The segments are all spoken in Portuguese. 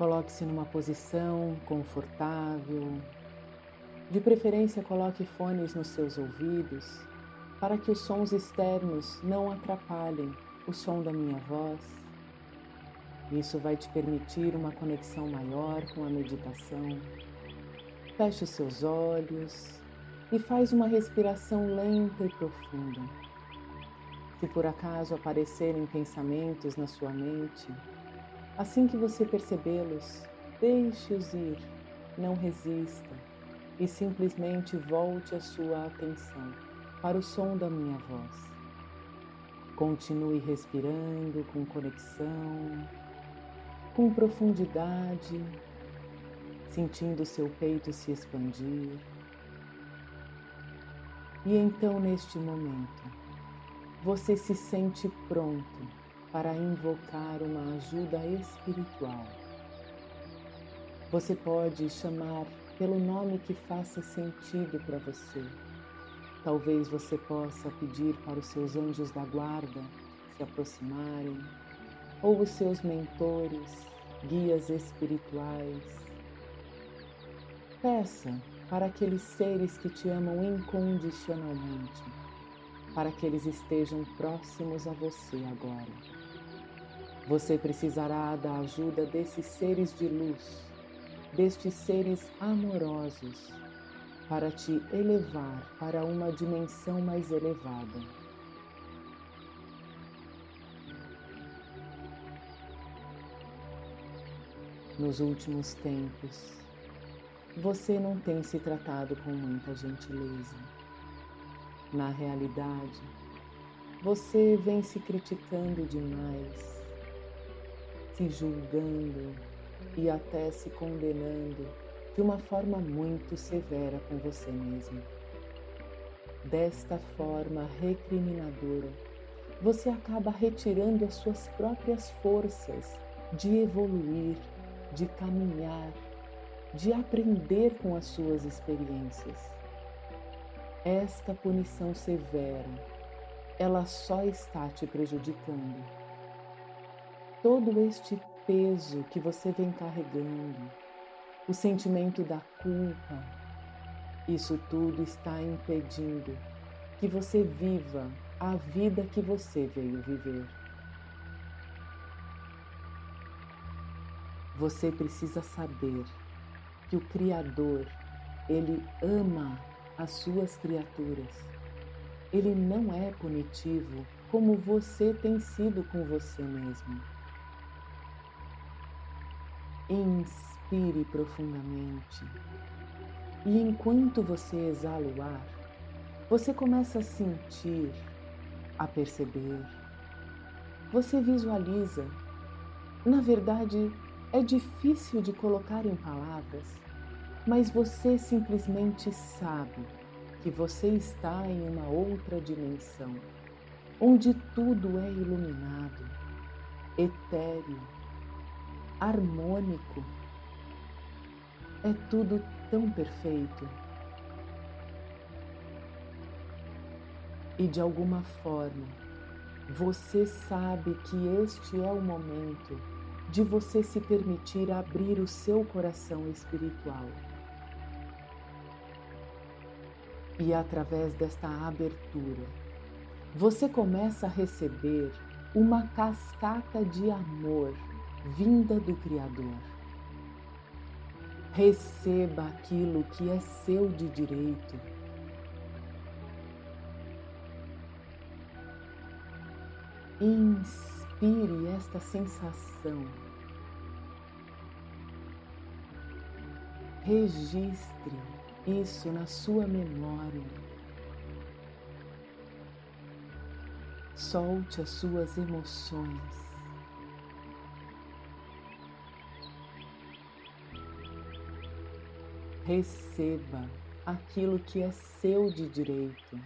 Coloque-se numa posição confortável. De preferência, coloque fones nos seus ouvidos para que os sons externos não atrapalhem o som da minha voz. Isso vai te permitir uma conexão maior com a meditação. Feche os seus olhos e faz uma respiração lenta e profunda. Se por acaso aparecerem pensamentos na sua mente, assim que você percebê-los, deixe-os ir, não resista e simplesmente volte a sua atenção para o som da minha voz. Continue respirando com conexão, com profundidade, sentindo seu peito se expandir. E então, neste momento, você se sente pronto para invocar uma ajuda espiritual. Você pode chamar pelo nome que faça sentido para você Talvez você possa pedir para os seus anjos da guarda se aproximarem, ou os seus mentores, guias espirituais. Peça para aqueles seres que te amam incondicionalmente, para que eles estejam próximos a você agora. Você precisará da ajuda desses seres de luz, destes seres amorosos para te elevar para uma dimensão mais elevada. Nos últimos tempos, você não tem se tratado com muita gentileza. Na realidade, você vem se criticando demais, se julgando e até se condenando de uma forma muito severa com você mesmo. Desta forma recriminadora, você acaba retirando as suas próprias forças de evoluir, de caminhar, de aprender com as suas experiências. Esta punição severa, ela só está te prejudicando. Todo este peso que você vem carregando, o sentimento da culpa. Isso tudo está impedindo que você viva a vida que você veio viver. Você precisa saber que o Criador, ele ama as suas criaturas. Ele não é punitivo como você tem sido com você mesmo. Inspire profundamente. E enquanto você exala o ar, você começa a sentir, a perceber. Você visualiza. Na verdade, é difícil de colocar em palavras, mas você simplesmente sabe que você está em uma outra dimensão, onde tudo é iluminado, etéreo harmônico. É tudo tão perfeito. E de alguma forma, você sabe que este é o momento de você se permitir abrir o seu coração espiritual. E através desta abertura, você começa a receber uma cascata de amor vinda do Criador. Receba aquilo que é seu de direito. Inspire esta sensação. Registre isso na sua memória. Solte as suas emoções. Receba aquilo que é seu de direito.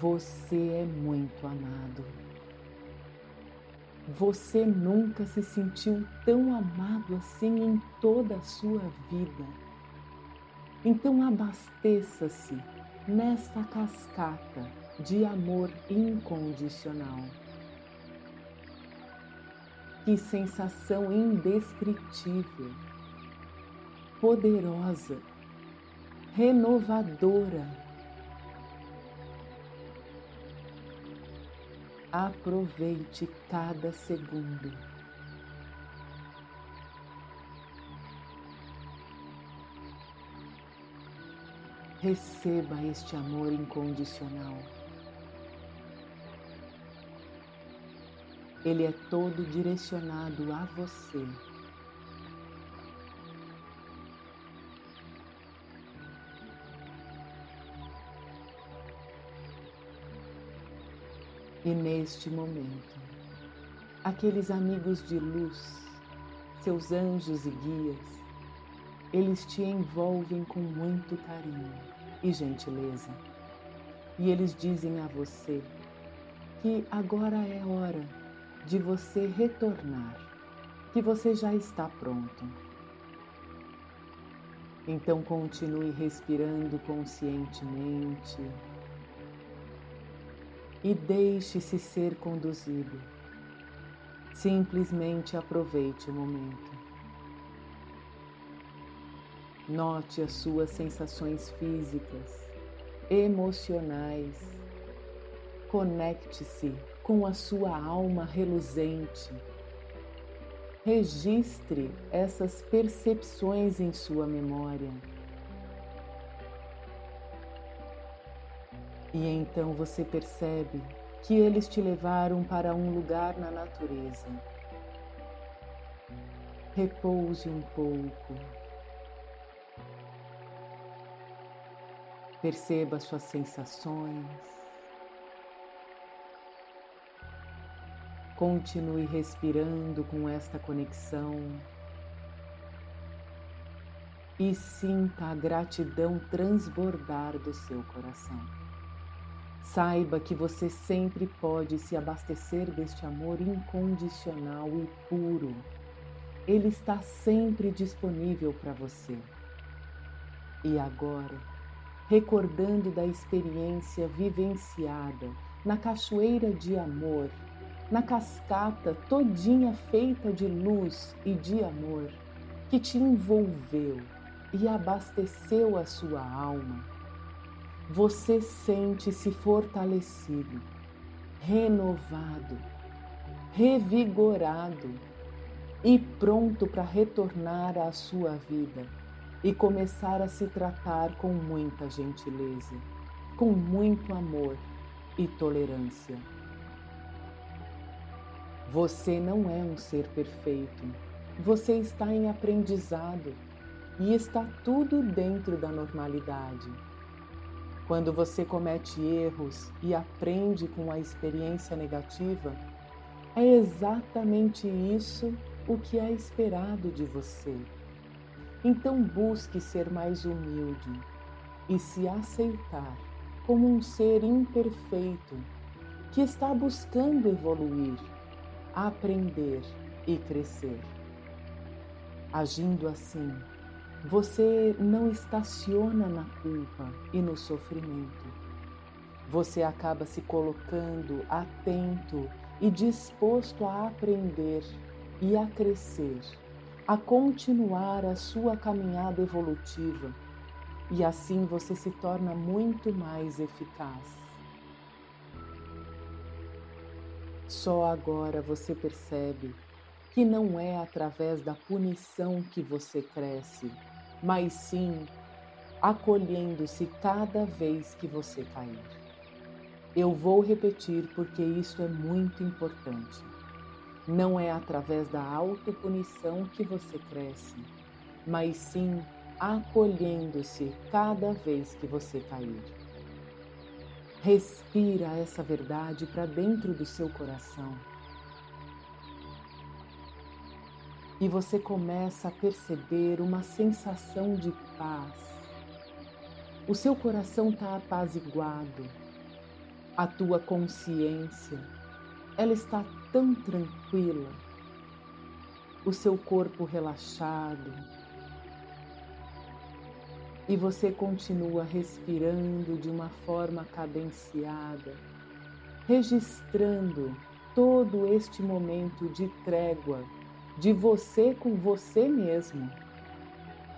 Você é muito amado. Você nunca se sentiu tão amado assim em toda a sua vida. Então abasteça-se nesta cascata de amor incondicional. Que sensação indescritível, poderosa, renovadora. Aproveite cada segundo. Receba este amor incondicional. Ele é todo direcionado a você. E neste momento, aqueles amigos de luz, seus anjos e guias, eles te envolvem com muito carinho e gentileza. E eles dizem a você que agora é hora de você retornar, que você já está pronto. Então continue respirando conscientemente e deixe-se ser conduzido. Simplesmente aproveite o momento. Note as suas sensações físicas, emocionais. Conecte-se com a sua alma reluzente. Registre essas percepções em sua memória. E então você percebe que eles te levaram para um lugar na natureza. Repouse um pouco. Perceba suas sensações. Continue respirando com esta conexão e sinta a gratidão transbordar do seu coração. Saiba que você sempre pode se abastecer deste amor incondicional e puro. Ele está sempre disponível para você. E agora, recordando da experiência vivenciada na cachoeira de amor, na cascata todinha feita de luz e de amor, que te envolveu e abasteceu a sua alma, você sente-se fortalecido, renovado, revigorado e pronto para retornar à sua vida e começar a se tratar com muita gentileza, com muito amor e tolerância. Você não é um ser perfeito, você está em aprendizado e está tudo dentro da normalidade. Quando você comete erros e aprende com a experiência negativa, é exatamente isso o que é esperado de você. Então busque ser mais humilde e se aceitar como um ser imperfeito que está buscando evoluir, aprender e crescer. Agindo assim, você não estaciona na culpa e no sofrimento. Você acaba se colocando atento e disposto a aprender e a crescer a continuar a sua caminhada evolutiva e assim você se torna muito mais eficaz. Só agora você percebe que não é através da punição que você cresce, mas sim acolhendo-se cada vez que você cair. Eu vou repetir porque isso é muito importante. Não é através da autopunição que você cresce, mas sim acolhendo-se cada vez que você cair. Respira essa verdade para dentro do seu coração. E você começa a perceber uma sensação de paz. O seu coração está apaziguado, a tua consciência ela está tão tranquila, o seu corpo relaxado, e você continua respirando de uma forma cadenciada, registrando todo este momento de trégua de você com você mesmo.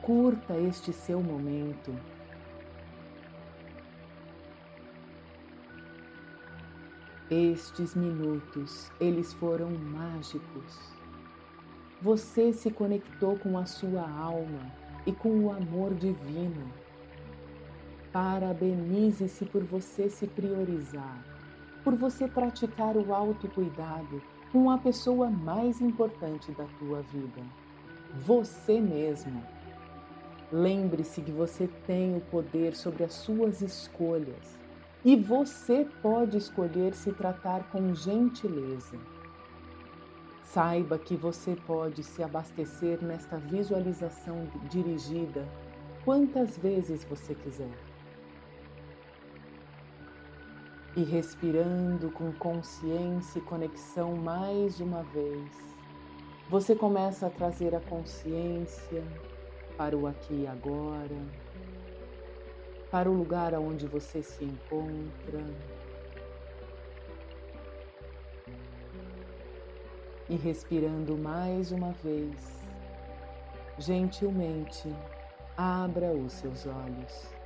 Curta este seu momento. Estes minutos, eles foram mágicos. Você se conectou com a sua alma e com o amor divino. Parabenize-se por você se priorizar, por você praticar o autocuidado com a pessoa mais importante da tua vida, você mesmo. Lembre-se que você tem o poder sobre as suas escolhas e você pode escolher se tratar com gentileza. Saiba que você pode se abastecer nesta visualização dirigida quantas vezes você quiser. E respirando com consciência e conexão mais uma vez, você começa a trazer a consciência para o aqui e agora para o lugar onde você se encontra. E respirando mais uma vez, gentilmente abra os seus olhos.